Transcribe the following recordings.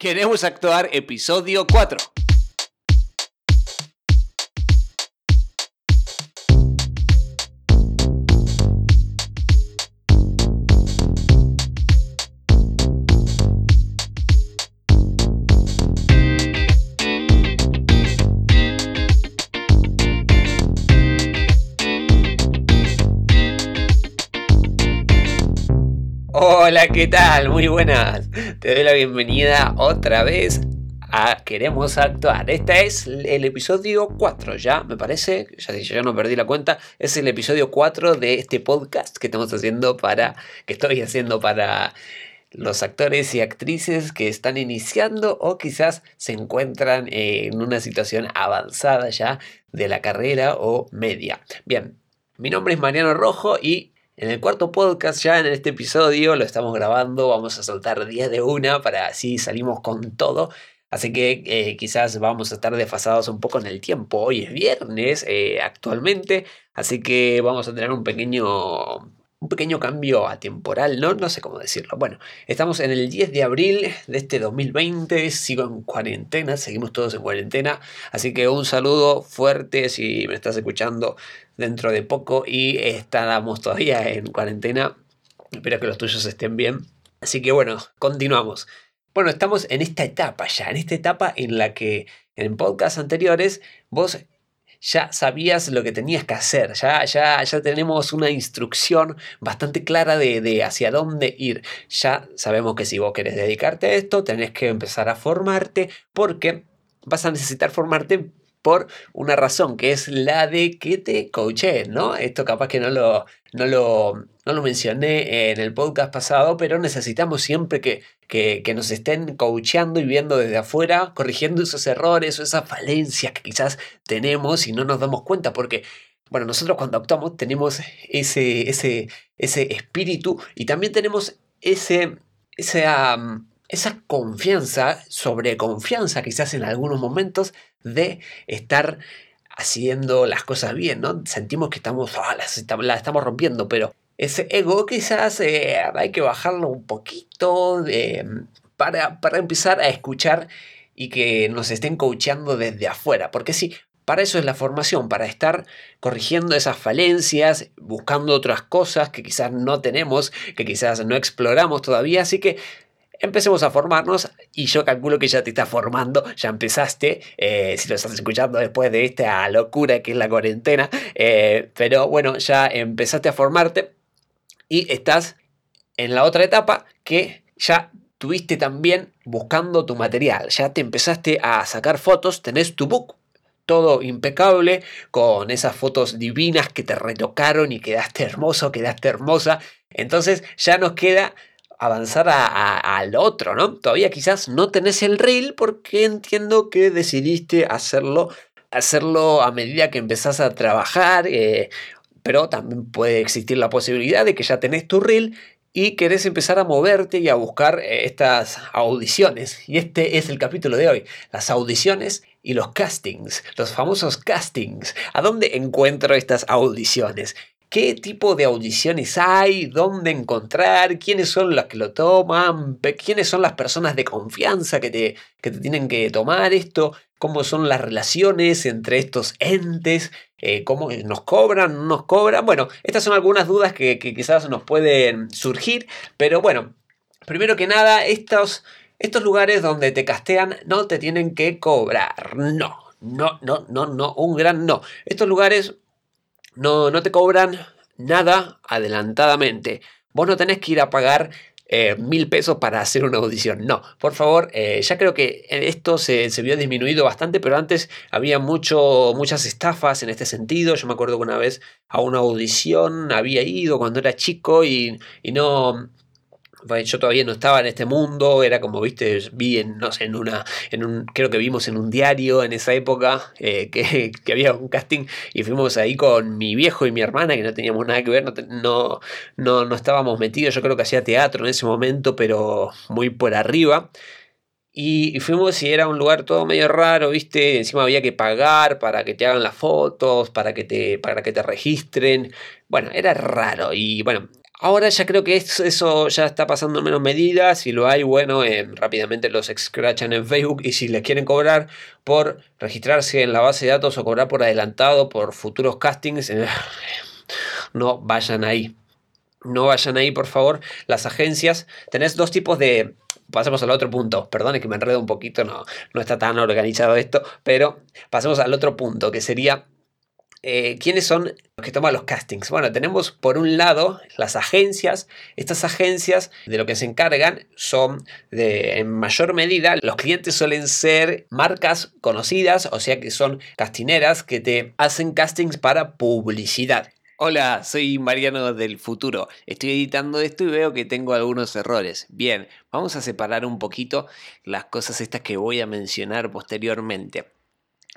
Queremos actuar episodio 4. Hola, ¿qué tal? Muy buenas. Te doy la bienvenida otra vez a Queremos Actuar. Este es el episodio 4 ya, me parece. Ya yo no perdí la cuenta. Es el episodio 4 de este podcast que estamos haciendo para. que estoy haciendo para los actores y actrices que están iniciando o quizás se encuentran en una situación avanzada ya de la carrera o media. Bien, mi nombre es Mariano Rojo y en el cuarto podcast, ya en este episodio, lo estamos grabando, vamos a soltar 10 de una para así salimos con todo. Así que eh, quizás vamos a estar desfasados un poco en el tiempo. Hoy es viernes eh, actualmente, así que vamos a tener un pequeño, un pequeño cambio atemporal, ¿no? No sé cómo decirlo. Bueno, estamos en el 10 de abril de este 2020, sigo en cuarentena, seguimos todos en cuarentena, así que un saludo fuerte si me estás escuchando dentro de poco y estábamos todavía en cuarentena. Espero que los tuyos estén bien. Así que bueno, continuamos. Bueno, estamos en esta etapa ya, en esta etapa en la que en podcasts anteriores vos ya sabías lo que tenías que hacer, ya, ya, ya tenemos una instrucción bastante clara de, de, hacia dónde ir. Ya sabemos que si vos querés dedicarte a esto, tenés que empezar a formarte porque vas a necesitar formarte por una razón, que es la de que te coaché, ¿no? Esto capaz que no lo, no lo, no lo mencioné en el podcast pasado, pero necesitamos siempre que, que, que, nos estén coacheando y viendo desde afuera, corrigiendo esos errores o esas falencias que quizás tenemos y no nos damos cuenta, porque, bueno, nosotros cuando actuamos tenemos ese, ese, ese espíritu y también tenemos ese, esa, esa confianza, sobreconfianza quizás en algunos momentos de estar haciendo las cosas bien, ¿no? Sentimos que estamos, oh, la, estamos rompiendo, pero ese ego quizás eh, hay que bajarlo un poquito eh, para, para empezar a escuchar y que nos estén coachando desde afuera, porque sí, para eso es la formación, para estar corrigiendo esas falencias, buscando otras cosas que quizás no tenemos, que quizás no exploramos todavía, así que empecemos a formarnos y yo calculo que ya te estás formando, ya empezaste, eh, si lo estás escuchando después de esta locura que es la cuarentena, eh, pero bueno, ya empezaste a formarte y estás en la otra etapa que ya tuviste también buscando tu material, ya te empezaste a sacar fotos, tenés tu book, todo impecable, con esas fotos divinas que te retocaron y quedaste hermoso, quedaste hermosa. Entonces ya nos queda avanzar al otro, ¿no? Todavía quizás no tenés el reel porque entiendo que decidiste hacerlo, hacerlo a medida que empezás a trabajar, eh, pero también puede existir la posibilidad de que ya tenés tu reel y querés empezar a moverte y a buscar eh, estas audiciones. Y este es el capítulo de hoy, las audiciones y los castings, los famosos castings. ¿A dónde encuentro estas audiciones? Qué tipo de audiciones hay, dónde encontrar, quiénes son los que lo toman, quiénes son las personas de confianza que te, que te tienen que tomar esto, cómo son las relaciones entre estos entes, eh, cómo nos cobran, no nos cobran. Bueno, estas son algunas dudas que, que, quizás nos pueden surgir, pero bueno, primero que nada, estos, estos lugares donde te castean no te tienen que cobrar, no. No, no, no, no, un gran no. Estos lugares no, no te cobran nada adelantadamente. Vos no tenés que ir a pagar eh, mil pesos para hacer una audición. No, por favor, eh, ya creo que esto se, se, vio disminuido bastante, pero antes había mucho, muchas estafas en este sentido. Yo me acuerdo que una vez a una audición había ido cuando era chico y, y no, yo todavía no estaba en este mundo, era como, viste, vi en, no sé, en una, en un, creo que vimos en un diario en esa época eh, que, que, había un casting y fuimos ahí con mi viejo y mi hermana que no teníamos nada que ver, no, no, no, estábamos metidos, yo creo que hacía teatro en ese momento, pero muy por arriba. Y, fuimos y era un lugar todo medio raro, ¿viste? Encima había que pagar para que te hagan las fotos, para que te, para que te registren. Bueno, era raro. Y bueno, Ahora ya creo que eso ya está pasando en menos medida. Si lo hay, bueno, eh, rápidamente los escrachan en Facebook. Y si les quieren cobrar por registrarse en la base de datos o cobrar por adelantado por futuros castings, eh, no vayan ahí. No vayan ahí, por favor. Las agencias, tenés dos tipos de... Pasemos al otro punto. Perdone que me enredo un poquito, no, no está tan organizado esto. Pero pasemos al otro punto, que sería eh, ¿quiénes son los que toman los castings? Bueno, tenemos por un lado las agencias. Estas agencias de lo que se encargan son en mayor medida, los clientes suelen ser marcas conocidas, o sea que son castineras que te hacen castings para publicidad. Hola, soy Mariano del futuro. Estoy editando esto y veo que tengo algunos errores. Bien, vamos a separar un poquito las cosas estas que voy a mencionar posteriormente.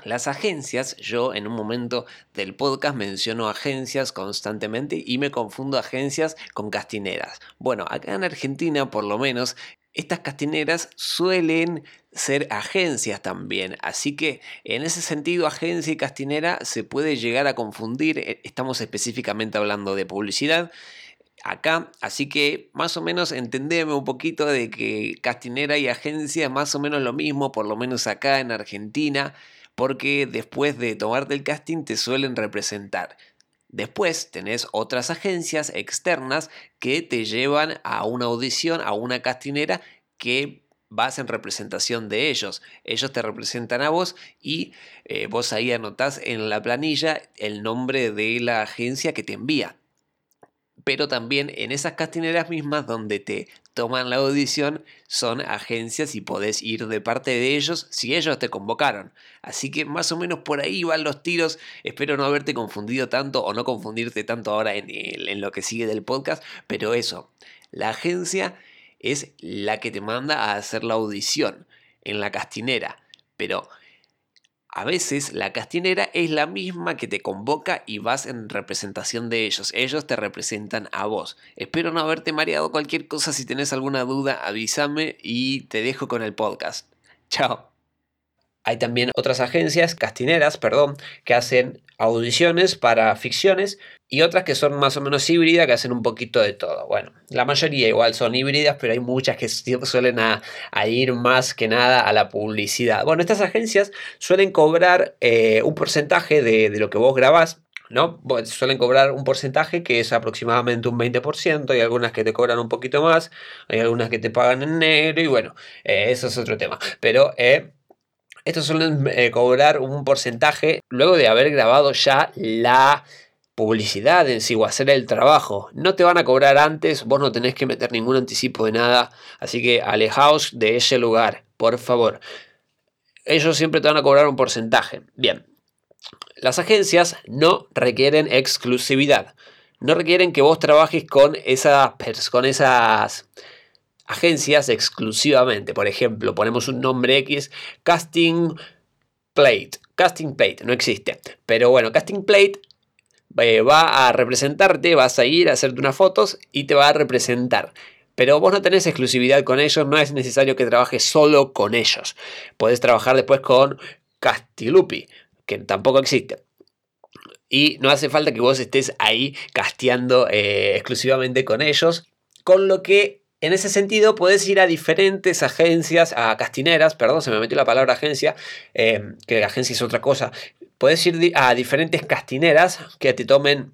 Las agencias, yo en un momento del podcast menciono agencias constantemente y me confundo agencias con castineras. Bueno, acá en Argentina por lo menos estas castineras suelen ser agencias también, así que en ese sentido agencia y castinera se puede llegar a confundir, e, estamos específicamente hablando de publicidad acá, así que más o menos entendeme un poquito de que castinera y agencia es más o menos lo mismo, por lo menos acá en Argentina porque después de tomarte el casting te suelen representar. Después tenés otras agencias externas que te llevan a una audición, a una castinera que vas en representación de ellos. Ellos te representan a vos y eh, vos ahí anotás en la planilla el nombre de la agencia que te envía pero también en esas castineras mismas donde te toman la audición son agencias y podés ir de parte de ellos si ellos te convocaron. Así que más o menos por ahí van los tiros. Espero no haberte confundido tanto o no confundirte tanto ahora en, en lo que sigue del podcast, pero eso, la agencia es la que te manda a hacer la audición en la castinera. Pero a veces la castinera es la misma que te convoca y vas en representación de ellos. Ellos te representan a vos. Espero no haberte mareado cualquier cosa. Si tenés alguna duda, avísame y te dejo con el podcast. Chao. Hay también otras agencias, castineras, perdón, que hacen audiciones para ficciones y otras que son más o menos híbridas, que hacen un poquito de todo. Bueno, la mayoría igual son híbridas, pero hay muchas que suelen a, ir más que nada a la publicidad. Bueno, estas agencias suelen cobrar eh, un porcentaje de, lo que vos grabás. ¿no? suelen cobrar un porcentaje que es aproximadamente un 20%, hay algunas que te cobran un poquito más, hay algunas que te pagan en negro y bueno, eh, eso es otro tema. Pero eh, estos suelen eh, cobrar un porcentaje luego de haber grabado ya la publicidad en sí o hacer el trabajo. No te van a cobrar antes, vos no tenés que meter ningún anticipo de nada, así que alejaos de ese lugar, por favor. Ellos siempre te van a cobrar un porcentaje. Bien, las agencias no requieren exclusividad. No requieren que vos trabajes con esas, con esas agencias exclusivamente. Por ejemplo, ponemos un nombre X, Casting Plate. Casting Plate no existe. Pero bueno, Casting Plate eh, va a representarte, vas a ir a hacerte unas fotos y te va a representar. Pero vos no tenés exclusividad con ellos, no es necesario que trabajes solo con ellos. Puedes trabajar después con Castilupi, que tampoco existe. Y no hace falta que vos estés ahí casteando eh, exclusivamente con ellos. Con lo que en ese sentido, puedes ir a diferentes agencias, a castineras, perdón, se me metió la palabra agencia, eh, que agencia es otra cosa. Puedes ir a diferentes castineras que te tomen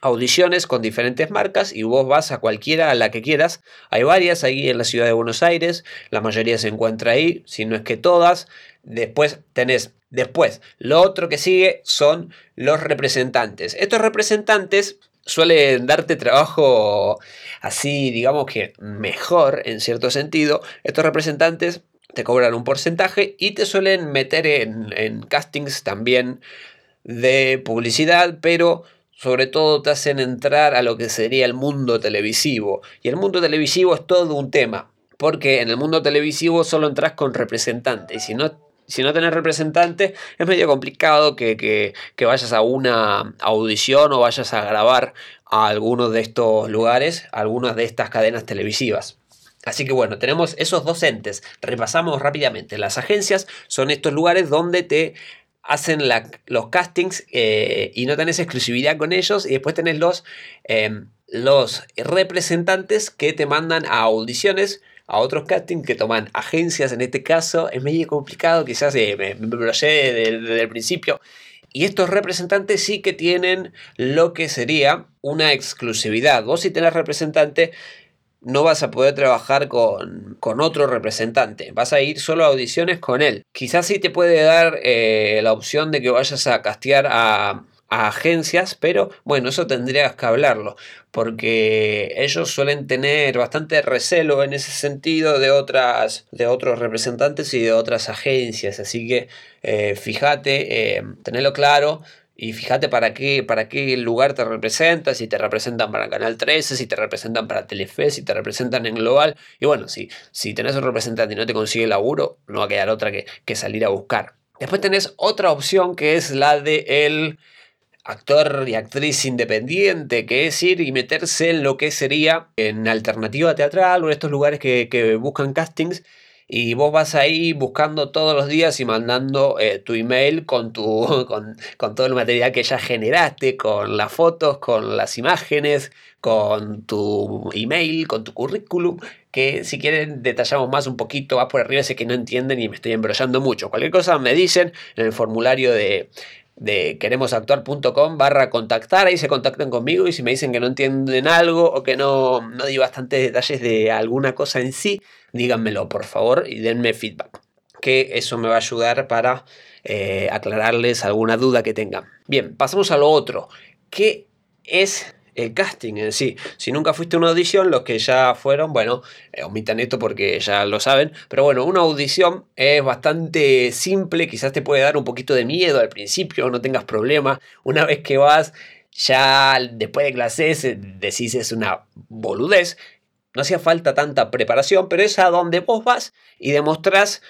audiciones con diferentes marcas y vos vas a cualquiera a la que quieras. Hay varias ahí en la ciudad de Buenos Aires, la mayoría se encuentra ahí, si no es que todas. Después tenés, después, lo otro que sigue son los representantes. Estos representantes suelen darte trabajo así, digamos que mejor en cierto sentido. Estos representantes te cobran un porcentaje y te suelen meter en, castings también de publicidad, pero sobre todo te hacen entrar a lo que sería el mundo televisivo. Y el mundo televisivo es todo un tema, porque en el mundo televisivo solo entras con representantes. Y si no si no tenés representante, es medio complicado que, vayas a una audición o vayas a grabar a algunos de estos lugares, algunas de estas cadenas televisivas. Así que bueno, tenemos esos dos entes. Repasamos rápidamente. Las agencias son estos lugares donde te hacen los castings eh, y no tenés exclusividad con ellos. Y después tenés los, em, los representantes que te mandan a audiciones a otros castings que toman agencias en este caso es medio complicado quizás eh, me, me desde, el principio. Y estos representantes sí que tienen lo que sería una exclusividad. Vos si tenés representante no vas a poder trabajar con, otro representante, vas a ir solo a audiciones con él. Quizás sí te puede dar eh, la opción de que vayas a castear a, agencias, pero bueno, eso tendrías que hablarlo, porque ellos suelen tener bastante recelo en ese sentido de otras, de otros representantes y de otras agencias, así que eh, fíjate, eh, claro, y fíjate para qué, para qué lugar te representa, si te representan para Canal 13, si te representan para Telefe, si te representan en Global. Y bueno, si, si tenés un representante y no te consigue laburo, no va a quedar otra que, que salir a buscar. Después tenés otra opción que es la de el actor y actriz independiente, que es ir y meterse en lo que sería en alternativa teatral o en estos lugares que, que buscan castings y vos vas ahí buscando todos los días y mandando eh, tu email con, tu, con, todo el material que ya generaste, con las fotos, con las imágenes, con tu email, con tu currículum, que si quieren detallamos más un poquito, vas por arriba, sé que no entienden y me estoy embrollando mucho. Cualquier cosa me dicen en el formulario de, de queremosactuar.com barra contactar, ahí se contactan conmigo y si me dicen que no entienden algo o que no, no di bastantes detalles de alguna cosa en sí, díganmelo por favor y denme feedback, que eso me va a ayudar para eh, aclararles alguna duda que tengan. Bien, pasamos a lo otro. ¿Qué es el casting en sí. Si nunca fuiste a una audición, los que ya fueron, bueno, eh, omitan esto porque ya lo saben. Pero bueno, una audición es bastante simple, quizás te puede dar un poquito de miedo al principio, no tengas problema. Una vez que vas, ya después de clases eh, decís es una boludez. No hacía falta tanta preparación, pero es a donde vos vas y demostrás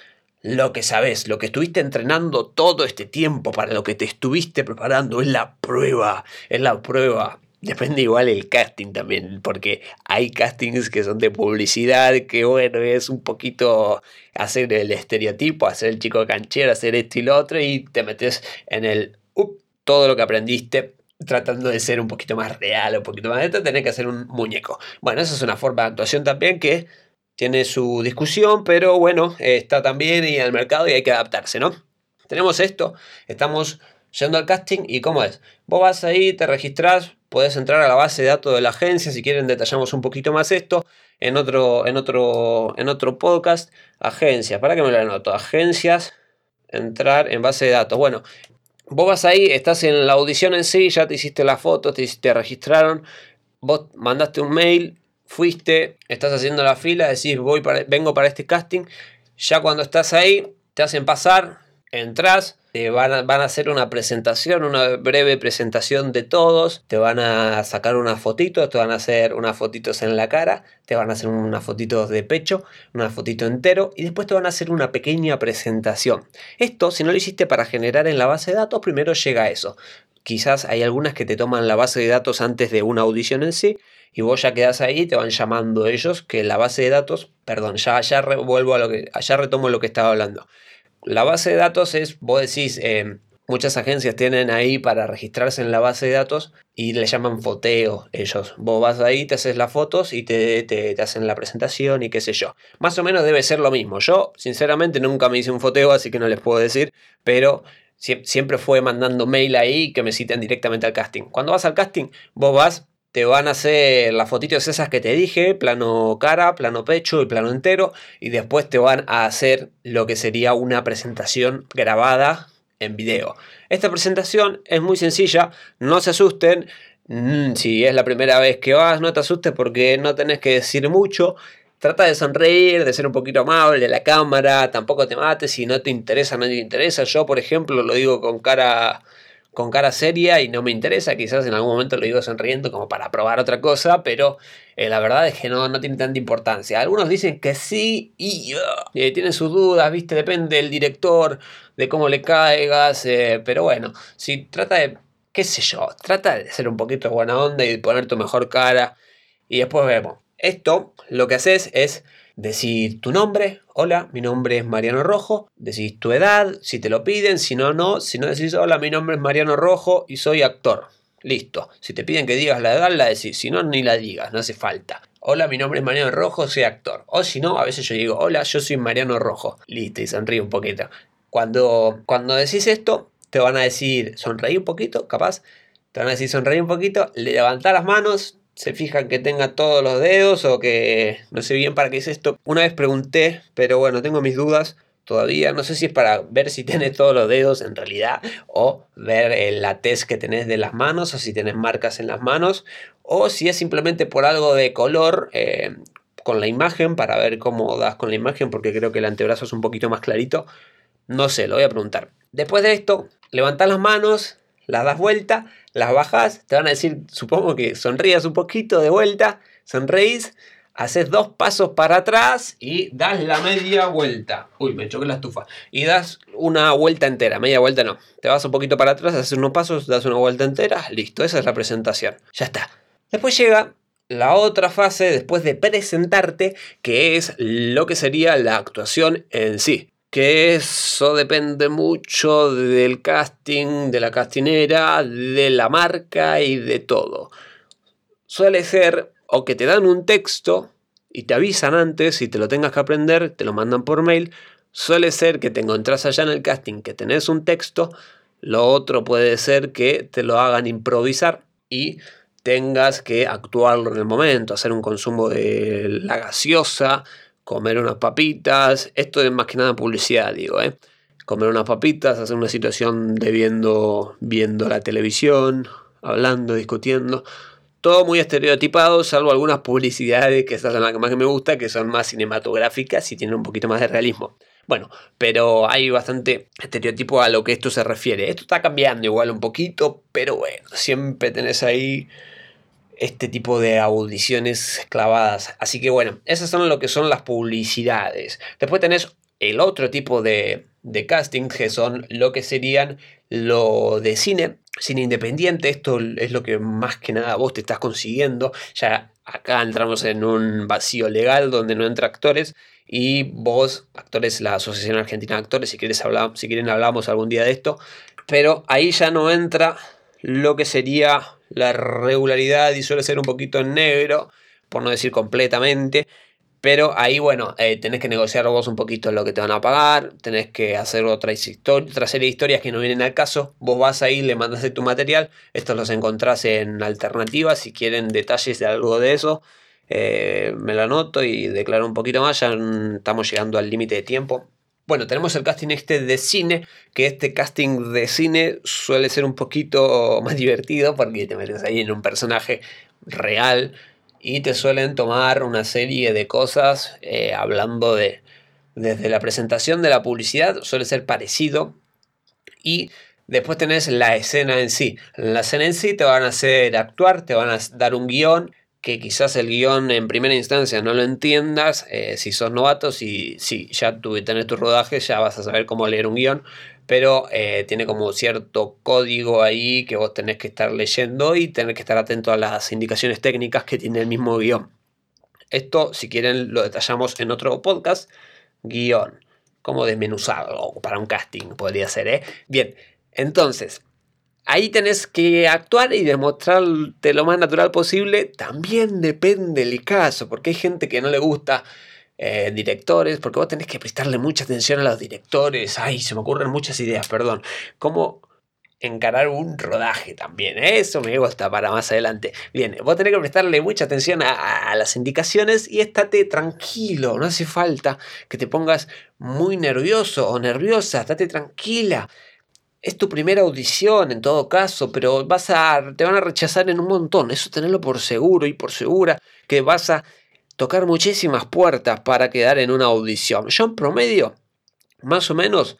lo que sabes, lo que estuviste entrenando todo este tiempo, para lo que te estuviste preparando, es la prueba, es la prueba. Depende igual el casting también, porque hay castings que son de publicidad, que bueno, es un poquito hacer el estereotipo, hacer el chico canchero, hacer esto y lo otro, y te metes en el todo lo que aprendiste tratando de ser un poquito más real, un poquito más tenés que hacer un muñeco. Bueno, esa es una forma de actuación también que tiene su discusión, pero bueno, está también en el mercado y hay que adaptarse, ¿no? Tenemos esto, estamos yendo al casting y ¿cómo es? Vos vas ahí, te registrás, puedes entrar a la base de datos de la agencia, si quieren detallamos un poquito más esto en otro, en otro, en otro podcast. Agencias, para que me lo anoto, agencias, entrar en base de datos. Bueno, Vos vas ahí, estás en la audición en sí, ya te hiciste la foto, te, te registraron, vos mandaste un mail, fuiste, estás haciendo la fila, decís voy para, vengo para este casting, ya cuando estás ahí, te hacen pasar, entras, te van a, van a, hacer una presentación, una breve presentación de todos, te van a sacar unas fotitos, te van a hacer unas fotitos en la cara, te van a hacer unas fotitos de pecho, una fotito entero y después te van a hacer una pequeña presentación. Esto, si no lo hiciste para generar en la base de datos, primero llega eso. Quizás hay algunas que te toman la base de datos antes de una audición en sí y vos ya quedas ahí, te van llamando ellos que la base de datos, perdón, ya, ya a lo que, ya retomo lo que estaba hablando la base de datos es, vos decís, eh, muchas agencias tienen ahí para registrarse en la base de datos y le llaman foteo ellos. Vos vas ahí, te haces las fotos y te, te, hacen la presentación y qué sé yo. Más o menos debe ser lo mismo. Yo, sinceramente, nunca me hice un foteo, así que no les puedo decir, pero siempre fue mandando mail ahí que me citen directamente al casting. Cuando vas al casting, vos vas te van a hacer las fotitos esas que te dije, plano cara, plano pecho y plano entero, y después te van a hacer lo que sería una presentación grabada en video. Esta presentación es muy sencilla, no se asusten, mm, si es la primera vez que vas, no te asustes porque no tenés que decir mucho. Trata de sonreír, de ser un poquito amable de la cámara, tampoco te mates, si no te interesa, no te interesa. Yo, por ejemplo, lo digo con cara con cara seria y no me interesa, quizás en algún momento lo digo sonriendo como para probar otra cosa, pero eh, la verdad es que no, no tiene tanta importancia. Algunos dicen que sí y uh, tienen sus dudas, ¿viste? Depende del director, de cómo le caigas, eh, pero bueno, si trata de, qué sé yo, trata de ser un poquito buena onda y poner tu mejor cara y después vemos. Esto lo que haces es decir tu nombre, hola, mi nombre es Mariano Rojo, decís tu edad, si te lo piden, si no, no, si no decís hola, mi nombre es Mariano Rojo y soy actor. Listo. Si te piden que digas la edad, la decís. Si no, ni la digas, no hace falta. Hola, mi nombre es Mariano Rojo, soy actor. O si no, a veces yo digo, hola, yo soy Mariano Rojo. Listo, y sonríe un poquito. Cuando, cuando decís esto, te van a decir, sonreí un poquito, capaz. Te van a decir, sonreí un poquito, levanta las manos, se fijan que tenga todos los dedos o que no sé bien para qué es esto. Una vez pregunté, pero bueno, tengo mis dudas todavía. No sé si es para ver si tenés todos los dedos en realidad o ver eh, la test que tenés de las manos o si tenés marcas en las manos o si es simplemente por algo de color eh, con la imagen para ver cómo das con la imagen porque creo que el antebrazo es un poquito más clarito. No sé, lo voy a preguntar. Después de esto, levantás las manos, las das vuelta, las bajas, te van a decir, supongo que sonrías un poquito de vuelta, sonreís haces dos pasos para atrás y das la media vuelta. Uy, me choqué la estufa. Y das una vuelta entera, media vuelta no. Te vas un poquito para atrás, haces unos pasos, das una vuelta entera, listo, esa es la presentación. Ya está. Después llega la otra fase después de presentarte, que es lo que sería la actuación en sí. Que eso depende mucho del casting, de la castinera, de la marca y de todo. Suele ser o que te dan un texto y te avisan antes y te lo tengas que aprender, te lo mandan por mail. Suele ser que te encontrás allá en el casting que tenés un texto, lo otro puede ser que te lo hagan improvisar y tengas que actuarlo en el momento, hacer un consumo de la gaseosa, comer unas papitas, esto es más que nada publicidad, digo, ¿eh? comer unas papitas, hacer una situación de viendo, viendo la televisión, hablando, discutiendo todo muy estereotipado, salvo algunas publicidades, que esas son las que más me gusta, que son más cinematográficas y tienen un poquito más de realismo. Bueno, pero hay bastante estereotipo a lo que esto se refiere. Esto está cambiando igual un poquito, pero bueno, siempre tenés ahí este tipo de audiciones clavadas. Así que bueno, esas son lo que son las publicidades. Después tenés el otro tipo de, de casting, que son lo que serían lo de cine, cine independiente, esto es lo que más que nada vos te estás consiguiendo, ya acá entramos en un vacío legal donde no entra actores y vos, actores, la Asociación Argentina de Actores, si, quieres hablar, si quieren hablamos algún día de esto, pero ahí ya no entra lo que sería la regularidad y suele ser un poquito en negro, por no decir completamente, pero ahí, bueno, eh, tenés que negociar vos un poquito lo que te van a pagar, tenés que hacer otra, otra serie de historias que no vienen al caso. Vos vas ahí, le mandaste tu material, estos los encontrás en alternativas. Si quieren detalles de algo de eso, eh, me lo anoto y declaro un poquito más. Ya estamos llegando al límite de tiempo. Bueno, tenemos el casting este de cine, que este casting de cine suele ser un poquito más divertido porque te metes ahí en un personaje real y te suelen tomar una serie de cosas eh, hablando de desde la presentación de la publicidad suele ser parecido y después tenés la escena en sí. la escena en sí te van a hacer actuar, te van a dar un guion que quizás el guion en primera instancia no lo entiendas eh, si sos novato, si, si ya tenés tu rodaje ya vas a saber cómo leer un guion, pero eh, tiene como cierto código ahí que vos tenés que estar leyendo y tener que estar atento a las indicaciones técnicas que tiene el mismo guion. Esto, si quieren, lo detallamos en otro podcast. Guión, como desmenuzado para un casting, podría ser, ¿eh? Bien, entonces, ahí tenés que actuar y demostrarte lo más natural posible. También depende del caso, porque hay gente que no le gusta eh, directores, porque vos tenés que prestarle mucha atención a los directores. Ay, se me ocurren muchas ideas, perdón. ¿Cómo encarar un rodaje también? Eso me gusta para más adelante. Bien, vos tenés que prestarle mucha atención a, las indicaciones y estate tranquilo. No hace falta que te pongas muy nervioso o nerviosa. Estate tranquila es tu primera audición en todo caso, pero vas a, te van a rechazar en un montón. Eso tenerlo por seguro y por segura que vas a tocar muchísimas puertas para quedar en una audición. Yo en promedio, más o menos,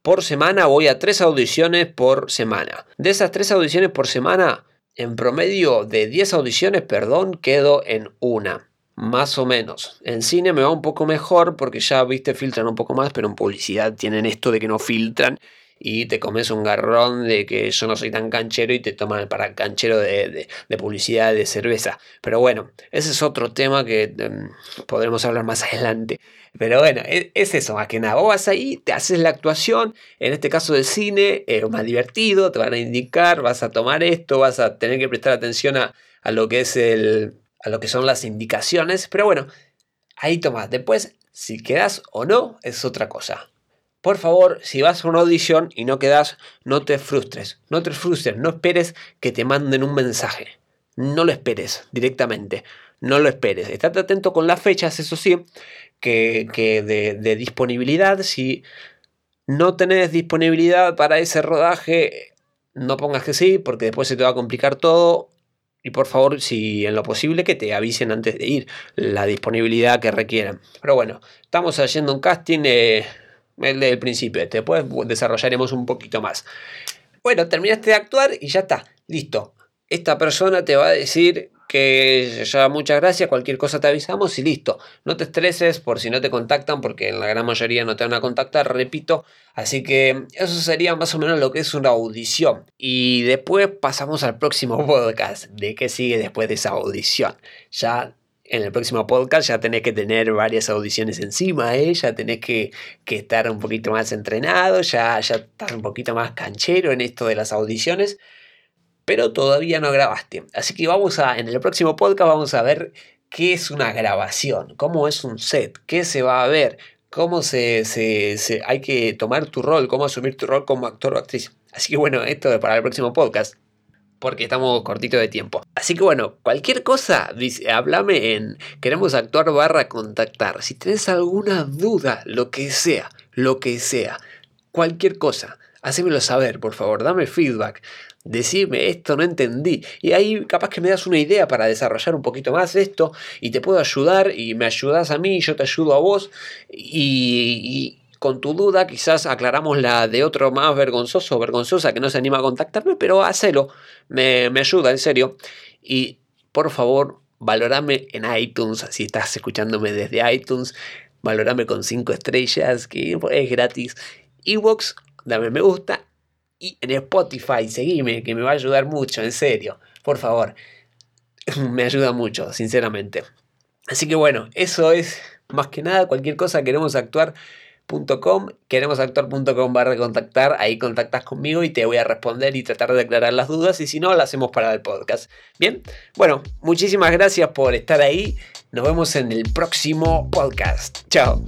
por semana voy a tres audiciones por semana. De esas tres audiciones por semana, en promedio de 10 audiciones, perdón, quedo en una. Más o menos. En cine me va un poco mejor porque ya, viste, filtran un poco más, pero en publicidad tienen esto de que no filtran y te comes un garrón de que yo no soy tan canchero y te toman para canchero de, publicidad de cerveza. Pero bueno, ese es otro tema que em, podremos hablar más adelante. Pero bueno, e, es, eso, más que nada. Vos vas ahí, te haces la actuación, en este caso del cine, es más divertido, te van a indicar, vas a tomar esto, vas a tener que prestar atención a, a lo que es el, a lo que son las indicaciones. Pero bueno, ahí tomás. Después, si quedas o no, es otra cosa. Por favor, si vas a una audición y no quedas, no te frustres. No te frustres, no esperes que te manden un mensaje. No lo esperes directamente. No lo esperes. Estate atento con las fechas, eso sí, que, de, de disponibilidad. Si no tenés disponibilidad para ese rodaje, no pongas que sí, porque después se te va a complicar todo y por favor, si en lo posible, que te avisen antes de ir la disponibilidad que requieran. Pero bueno, estamos haciendo un casting eh, el del principio. Después desarrollaremos un poquito más. Bueno, terminaste de actuar y ya está. Listo. Esta persona te va a decir que ya muchas gracias, cualquier cosa te avisamos y listo. No te estreses por si no te contactan, porque en la gran mayoría no te van a contactar, repito. Así que eso sería más o menos lo que es una audición. Y después pasamos al próximo podcast. ¿De qué sigue después de esa audición? Ya en el próximo podcast ya tenés que tener varias audiciones encima, ¿eh? ya tenés que, estar un poquito más entrenado, ya, ya estar un poquito más canchero en esto de las audiciones pero todavía no grabaste. Así que vamos a, en el próximo podcast vamos a ver qué es una grabación, cómo es un set, qué se va a ver, cómo se, se, hay que tomar tu rol, cómo asumir tu rol como actor o actriz. Así que bueno, esto es para el próximo podcast. Porque estamos cortitos de tiempo. Así que bueno, cualquier cosa, dice, háblame en queremos actuar barra contactar. Si tienes alguna duda, lo que sea, lo que sea, cualquier cosa, hacémelo saber, por favor, dame feedback decirme esto no entendí. Y ahí capaz que me das una idea para desarrollar un poquito más esto y te puedo ayudar y me ayudas a mí yo te ayudo a vos y, con tu duda quizás aclaramos la de otro más vergonzoso o vergonzosa que no se anima a contactarme, pero hacelo, me, me ayuda en serio. Y por favor, valorame en iTunes, si estás escuchándome desde iTunes, valorame con 5 estrellas, que es gratis. Evox, dame me gusta y en Spotify, seguime, que me va a ayudar mucho, en serio. Por favor, me ayuda mucho, sinceramente. Así que bueno, eso es más que nada. Cualquier cosa queremos actuar.com, queremos actuar.com barra contactar, ahí contactas conmigo y te voy a responder y tratar de aclarar las dudas y si no, lo hacemos para el podcast. Bien, bueno, muchísimas gracias por estar ahí, nos vemos en el próximo podcast. Chao.